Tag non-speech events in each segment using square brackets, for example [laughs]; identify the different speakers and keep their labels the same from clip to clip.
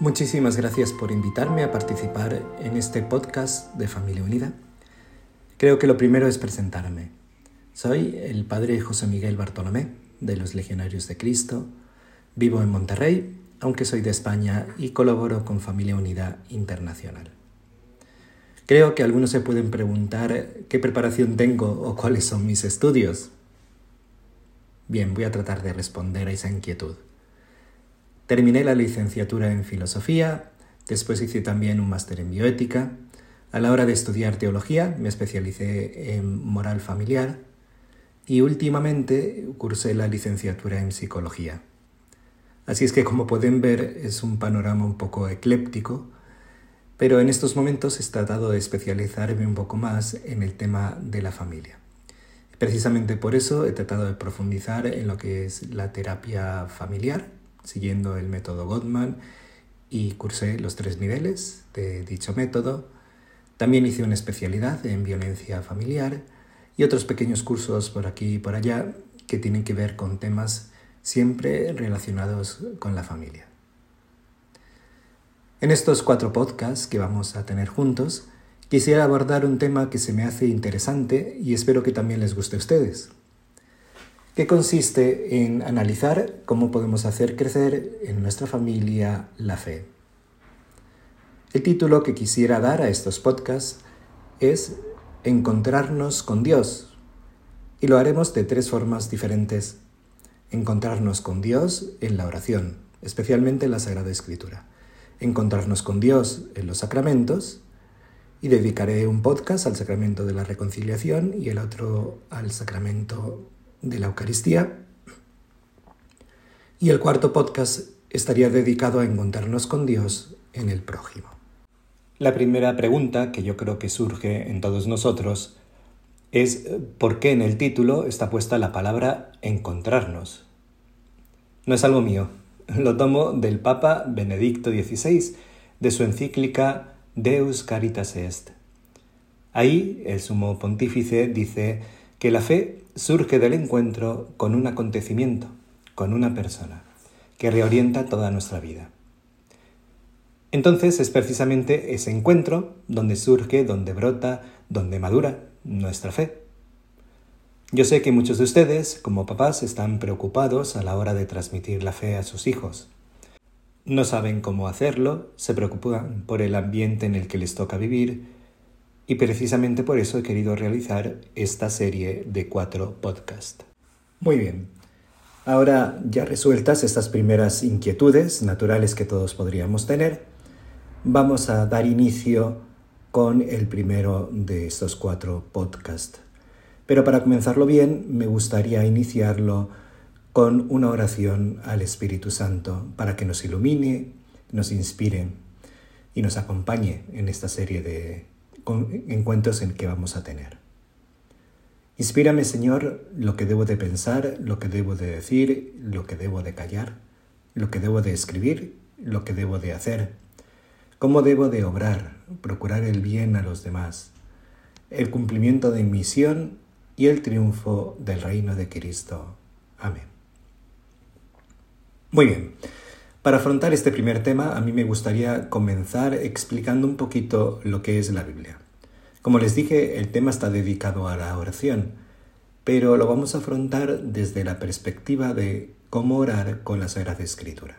Speaker 1: Muchísimas gracias por invitarme a participar en este podcast de Familia Unida. Creo que lo primero es presentarme. Soy el padre José Miguel Bartolomé, de los Legionarios de Cristo. Vivo en Monterrey, aunque soy de España y colaboro con Familia Unida Internacional. Creo que algunos se pueden preguntar qué preparación tengo o cuáles son mis estudios. Bien, voy a tratar de responder a esa inquietud. Terminé la licenciatura en filosofía, después hice también un máster en bioética. A la hora de estudiar teología me especialicé en moral familiar y últimamente cursé la licenciatura en psicología. Así es que como pueden ver es un panorama un poco ecléptico, pero en estos momentos he tratado de especializarme un poco más en el tema de la familia. Precisamente por eso he tratado de profundizar en lo que es la terapia familiar, siguiendo el método Gottman y cursé los tres niveles de dicho método. También hice una especialidad en violencia familiar y otros pequeños cursos por aquí y por allá que tienen que ver con temas siempre relacionados con la familia. En estos cuatro podcasts que vamos a tener juntos, quisiera abordar un tema que se me hace interesante y espero que también les guste a ustedes, que consiste en analizar cómo podemos hacer crecer en nuestra familia la fe. El título que quisiera dar a estos podcasts es encontrarnos con Dios. Y lo haremos de tres formas diferentes. Encontrarnos con Dios en la oración, especialmente en la Sagrada Escritura. Encontrarnos con Dios en los sacramentos. Y dedicaré un podcast al sacramento de la reconciliación y el otro al sacramento de la Eucaristía. Y el cuarto podcast estaría dedicado a encontrarnos con Dios en el prójimo. La primera pregunta que yo creo que surge en todos nosotros es ¿por qué en el título está puesta la palabra encontrarnos? No es algo mío, lo tomo del Papa Benedicto XVI, de su encíclica Deus Caritas Est. Ahí el sumo pontífice dice que la fe surge del encuentro con un acontecimiento, con una persona, que reorienta toda nuestra vida. Entonces es precisamente ese encuentro donde surge, donde brota, donde madura nuestra fe. Yo sé que muchos de ustedes, como papás, están preocupados a la hora de transmitir la fe a sus hijos. No saben cómo hacerlo, se preocupan por el ambiente en el que les toca vivir, y precisamente por eso he querido realizar esta serie de cuatro podcasts. Muy bien, ahora ya resueltas estas primeras inquietudes naturales que todos podríamos tener, vamos a dar inicio con el primero de estos cuatro podcasts. Pero para comenzarlo bien, me gustaría iniciarlo con una oración al Espíritu Santo para que nos ilumine, nos inspire y nos acompañe en esta serie de encuentros en que vamos a tener. Inspírame, Señor, lo que debo de pensar, lo que debo de decir, lo que debo de callar, lo que debo de escribir, lo que debo de hacer cómo debo de obrar, procurar el bien a los demás, el cumplimiento de mi misión y el triunfo del reino de Cristo. Amén. Muy bien. Para afrontar este primer tema, a mí me gustaría comenzar explicando un poquito lo que es la Biblia. Como les dije, el tema está dedicado a la oración, pero lo vamos a afrontar desde la perspectiva de cómo orar con la Sagrada Escritura.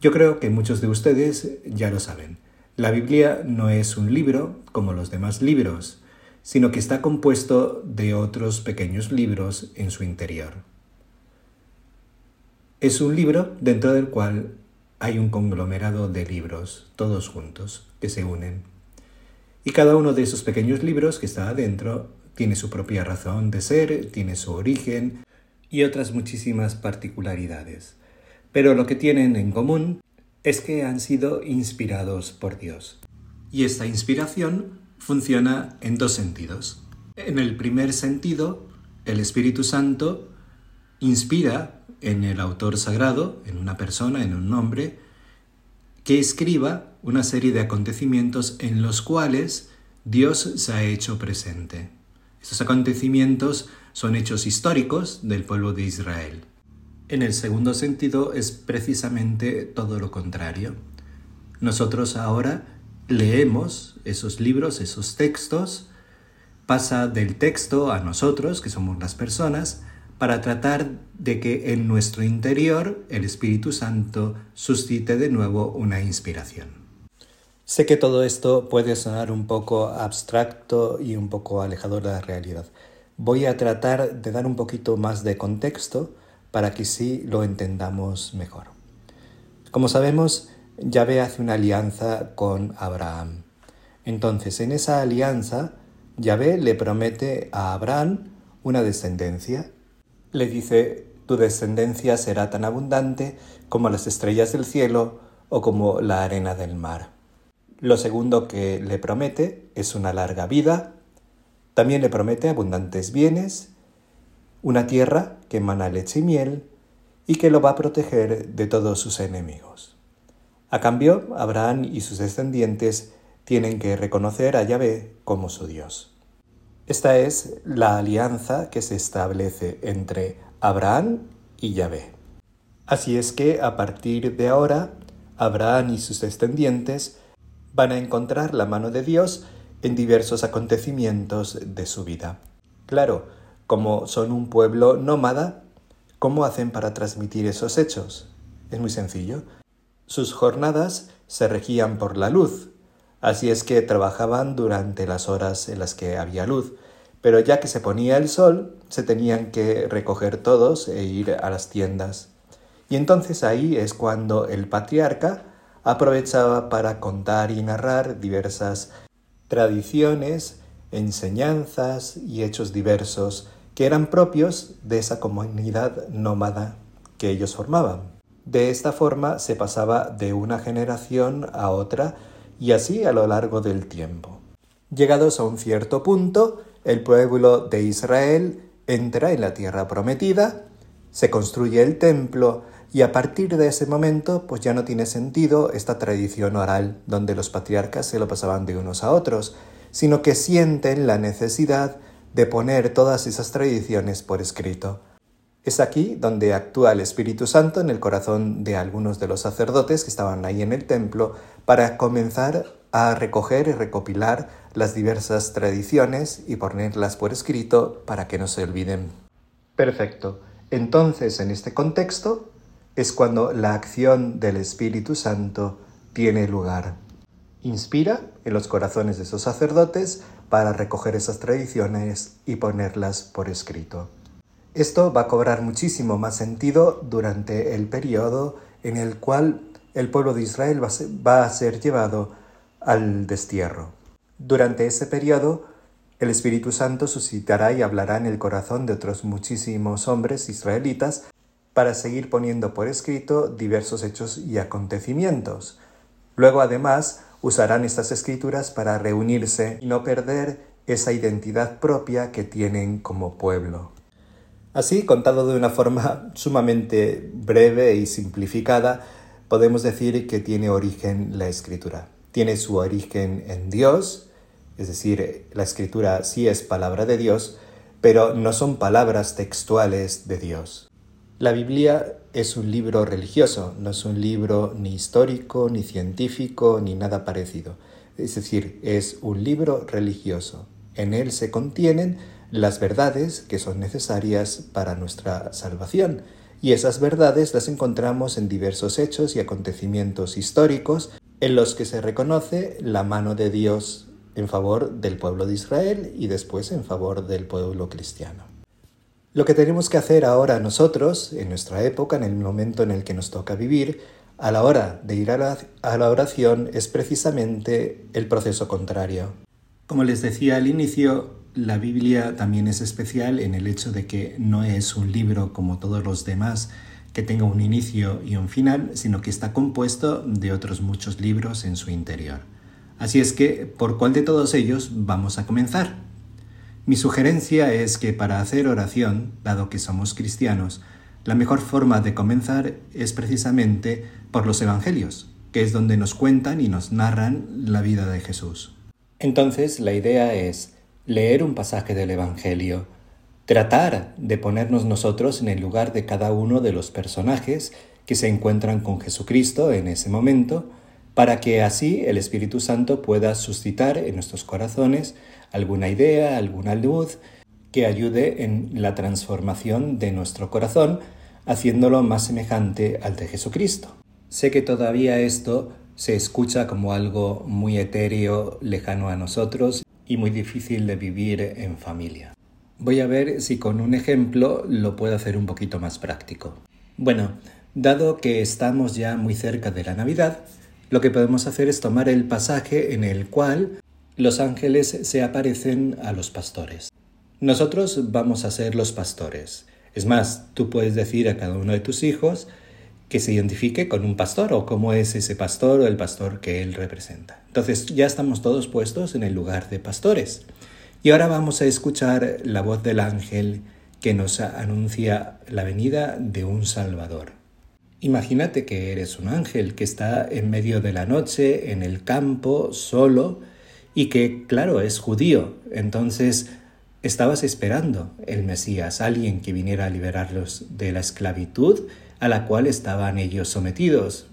Speaker 1: Yo creo que muchos de ustedes ya lo saben. La Biblia no es un libro como los demás libros, sino que está compuesto de otros pequeños libros en su interior. Es un libro dentro del cual hay un conglomerado de libros, todos juntos, que se unen. Y cada uno de esos pequeños libros que está adentro tiene su propia razón de ser, tiene su origen y otras muchísimas particularidades. Pero lo que tienen en común es que han sido inspirados por Dios. Y esta inspiración funciona en dos sentidos. En el primer sentido, el Espíritu Santo inspira en el autor sagrado, en una persona, en un nombre, que escriba una serie de acontecimientos en los cuales Dios se ha hecho presente. Estos acontecimientos son hechos históricos del pueblo de Israel. En el segundo sentido es precisamente todo lo contrario. Nosotros ahora leemos esos libros, esos textos, pasa del texto a nosotros, que somos las personas, para tratar de que en nuestro interior el Espíritu Santo suscite de nuevo una inspiración. Sé que todo esto puede sonar un poco abstracto y un poco alejador de la realidad. Voy a tratar de dar un poquito más de contexto para que sí lo entendamos mejor. Como sabemos, Yahvé hace una alianza con Abraham. Entonces, en esa alianza, Yahvé le promete a Abraham una descendencia le dice, tu descendencia será tan abundante como las estrellas del cielo o como la arena del mar. Lo segundo que le promete es una larga vida, también le promete abundantes bienes, una tierra que emana leche y miel y que lo va a proteger de todos sus enemigos. A cambio, Abraham y sus descendientes tienen que reconocer a Yahvé como su Dios. Esta es la alianza que se establece entre Abraham y Yahvé. Así es que a partir de ahora, Abraham y sus descendientes van a encontrar la mano de Dios en diversos acontecimientos de su vida. Claro, como son un pueblo nómada, ¿cómo hacen para transmitir esos hechos? Es muy sencillo. Sus jornadas se regían por la luz, Así es que trabajaban durante las horas en las que había luz, pero ya que se ponía el sol, se tenían que recoger todos e ir a las tiendas. Y entonces ahí es cuando el patriarca aprovechaba para contar y narrar diversas tradiciones, enseñanzas y hechos diversos que eran propios de esa comunidad nómada que ellos formaban. De esta forma se pasaba de una generación a otra y así a lo largo del tiempo. Llegados a un cierto punto, el pueblo de Israel entra en la tierra prometida, se construye el templo y a partir de ese momento pues ya no tiene sentido esta tradición oral donde los patriarcas se lo pasaban de unos a otros, sino que sienten la necesidad de poner todas esas tradiciones por escrito. Es aquí donde actúa el Espíritu Santo en el corazón de algunos de los sacerdotes que estaban ahí en el templo para comenzar a recoger y recopilar las diversas tradiciones y ponerlas por escrito para que no se olviden. Perfecto. Entonces, en este contexto, es cuando la acción del Espíritu Santo tiene lugar. Inspira en los corazones de esos sacerdotes para recoger esas tradiciones y ponerlas por escrito. Esto va a cobrar muchísimo más sentido durante el periodo en el cual el pueblo de Israel va a ser llevado al destierro. Durante ese periodo, el Espíritu Santo suscitará y hablará en el corazón de otros muchísimos hombres israelitas para seguir poniendo por escrito diversos hechos y acontecimientos. Luego, además, usarán estas escrituras para reunirse y no perder esa identidad propia que tienen como pueblo. Así, contado de una forma [laughs] sumamente breve y simplificada, podemos decir que tiene origen la escritura. Tiene su origen en Dios, es decir, la escritura sí es palabra de Dios, pero no son palabras textuales de Dios. La Biblia es un libro religioso, no es un libro ni histórico, ni científico, ni nada parecido. Es decir, es un libro religioso. En él se contienen las verdades que son necesarias para nuestra salvación. Y esas verdades las encontramos en diversos hechos y acontecimientos históricos en los que se reconoce la mano de Dios en favor del pueblo de Israel y después en favor del pueblo cristiano. Lo que tenemos que hacer ahora nosotros, en nuestra época, en el momento en el que nos toca vivir, a la hora de ir a la, oración, es precisamente el proceso contrario. Como les decía al inicio, la Biblia también es especial en el hecho de que no es un libro como todos los demás que tenga un inicio y un final, sino que está compuesto de otros muchos libros en su interior. Así es que, ¿por cuál de todos ellos vamos a comenzar? Mi sugerencia es que para hacer oración, dado que somos cristianos, la mejor forma de comenzar es precisamente por los Evangelios, que es donde nos cuentan y nos narran la vida de Jesús. Entonces, la idea es leer un pasaje del Evangelio, tratar de ponernos nosotros en el lugar de cada uno de los personajes que se encuentran con Jesucristo en ese momento, para que así el Espíritu Santo pueda suscitar en nuestros corazones alguna idea, alguna luz que ayude en la transformación de nuestro corazón, haciéndolo más semejante al de Jesucristo. Sé que todavía esto se escucha como algo muy etéreo, lejano a nosotros y muy difícil de vivir en familia. Voy a ver si con un ejemplo lo puedo hacer un poquito más práctico. Bueno, dado que estamos ya muy cerca de la Navidad, lo que podemos hacer es tomar el pasaje en el cual los ángeles se aparecen a los pastores. Nosotros vamos a ser los pastores. Es más, tú puedes decir a cada uno de tus hijos que se identifique con un pastor o cómo es ese pastor o el pastor que él representa. Entonces ya estamos todos puestos en el lugar de pastores. Y ahora vamos a escuchar la voz del ángel que nos anuncia la venida de un Salvador. Imagínate que eres un ángel que está en medio de la noche, en el campo, solo, y que, claro, es judío. Entonces, estabas esperando el Mesías, alguien que viniera a liberarlos de la esclavitud a la cual estaban ellos sometidos,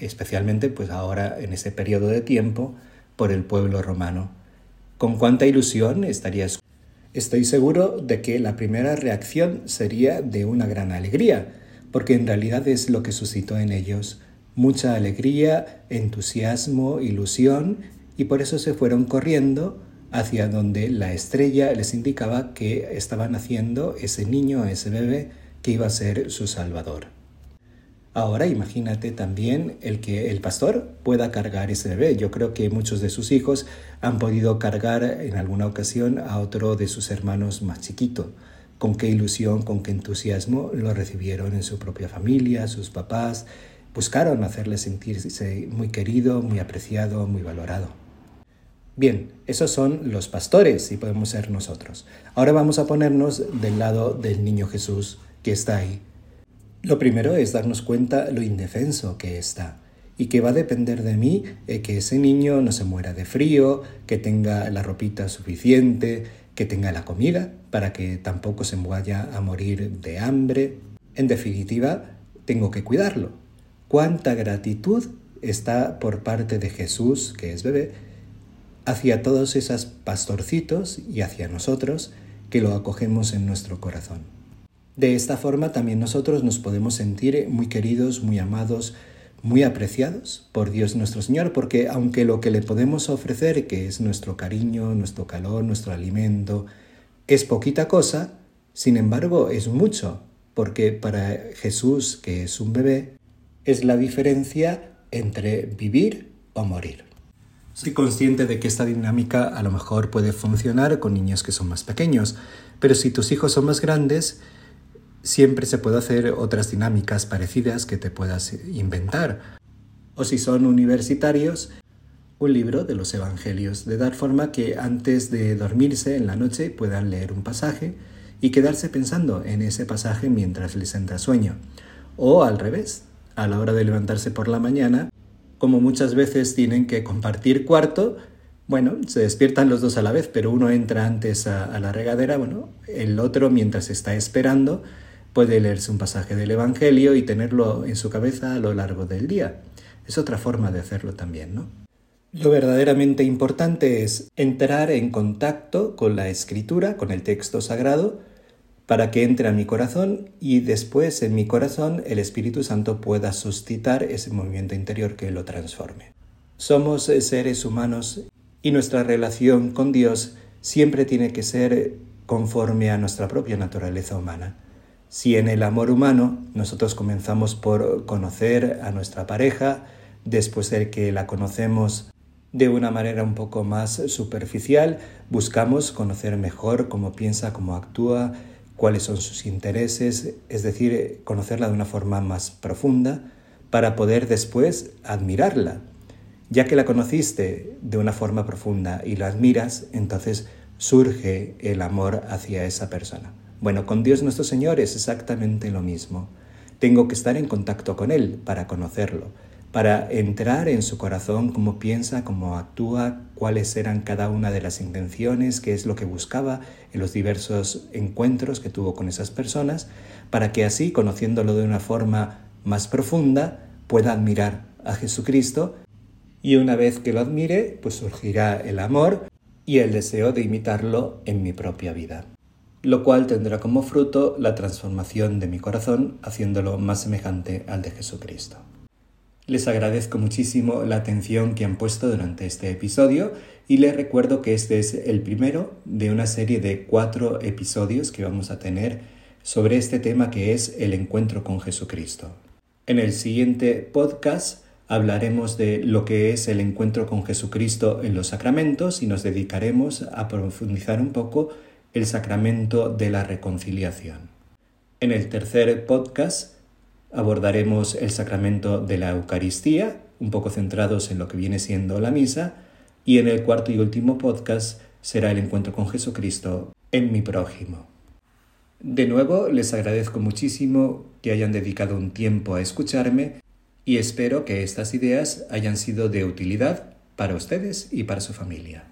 Speaker 1: especialmente pues ahora en ese periodo de tiempo por el pueblo romano. ¿Con cuánta ilusión estarías? Estoy seguro de que la primera reacción sería de una gran alegría, porque en realidad es lo que suscitó en ellos mucha alegría, entusiasmo, ilusión, y por eso se fueron corriendo hacia donde la estrella les indicaba que estaba naciendo ese niño, ese bebé, que iba a ser su salvador. Ahora imagínate también el que el pastor pueda cargar ese bebé. Yo creo que muchos de sus hijos han podido cargar en alguna ocasión a otro de sus hermanos más chiquito. Con qué ilusión, con qué entusiasmo lo recibieron en su propia familia, sus papás. Buscaron hacerle sentirse muy querido, muy apreciado, muy valorado. Bien, esos son los pastores y podemos ser nosotros. Ahora vamos a ponernos del lado del niño Jesús que está ahí lo primero es darnos cuenta lo indefenso que está y que va a depender de mí eh, que ese niño no se muera de frío, que tenga la ropita suficiente, que tenga la comida para que tampoco se vaya a morir de hambre. En definitiva, tengo que cuidarlo. Cuánta gratitud está por parte de Jesús, que es bebé, hacia todos esos pastorcitos y hacia nosotros que lo acogemos en nuestro corazón. De esta forma también nosotros nos podemos sentir muy queridos, muy amados, muy apreciados por Dios nuestro Señor, porque aunque lo que le podemos ofrecer, que es nuestro cariño, nuestro calor, nuestro alimento, es poquita cosa, sin embargo es mucho, porque para Jesús, que es un bebé, es la diferencia entre vivir o morir. Soy consciente de que esta dinámica a lo mejor puede funcionar con niños que son más pequeños, pero si tus hijos son más grandes, siempre se puede hacer otras dinámicas parecidas que te puedas inventar. O si son universitarios, un libro de los Evangelios, de dar forma que antes de dormirse en la noche puedan leer un pasaje y quedarse pensando en ese pasaje mientras les entra sueño. O al revés, a la hora de levantarse por la mañana, como muchas veces tienen que compartir cuarto, bueno, se despiertan los dos a la vez, pero uno entra antes a, a la regadera, bueno, el otro mientras está esperando Puede leerse un pasaje del Evangelio y tenerlo en su cabeza a lo largo del día. Es otra forma de hacerlo también, ¿no? Lo verdaderamente importante es entrar en contacto con la escritura, con el texto sagrado, para que entre a mi corazón y después en mi corazón el Espíritu Santo pueda suscitar ese movimiento interior que lo transforme. Somos seres humanos y nuestra relación con Dios siempre tiene que ser conforme a nuestra propia naturaleza humana. Si en el amor humano nosotros comenzamos por conocer a nuestra pareja, después de que la conocemos de una manera un poco más superficial, buscamos conocer mejor cómo piensa, cómo actúa, cuáles son sus intereses, es decir, conocerla de una forma más profunda para poder después admirarla. Ya que la conociste de una forma profunda y la admiras, entonces surge el amor hacia esa persona. Bueno, con Dios nuestro Señor es exactamente lo mismo. Tengo que estar en contacto con Él para conocerlo, para entrar en su corazón, cómo piensa, cómo actúa, cuáles eran cada una de las intenciones, qué es lo que buscaba en los diversos encuentros que tuvo con esas personas, para que así, conociéndolo de una forma más profunda, pueda admirar a Jesucristo y una vez que lo admire, pues surgirá el amor y el deseo de imitarlo en mi propia vida lo cual tendrá como fruto la transformación de mi corazón, haciéndolo más semejante al de Jesucristo. Les agradezco muchísimo la atención que han puesto durante este episodio y les recuerdo que este es el primero de una serie de cuatro episodios que vamos a tener sobre este tema que es el encuentro con Jesucristo. En el siguiente podcast hablaremos de lo que es el encuentro con Jesucristo en los sacramentos y nos dedicaremos a profundizar un poco el sacramento de la reconciliación. En el tercer podcast abordaremos el sacramento de la Eucaristía, un poco centrados en lo que viene siendo la misa, y en el cuarto y último podcast será el encuentro con Jesucristo en mi prójimo. De nuevo, les agradezco muchísimo que hayan dedicado un tiempo a escucharme y espero que estas ideas hayan sido de utilidad para ustedes y para su familia.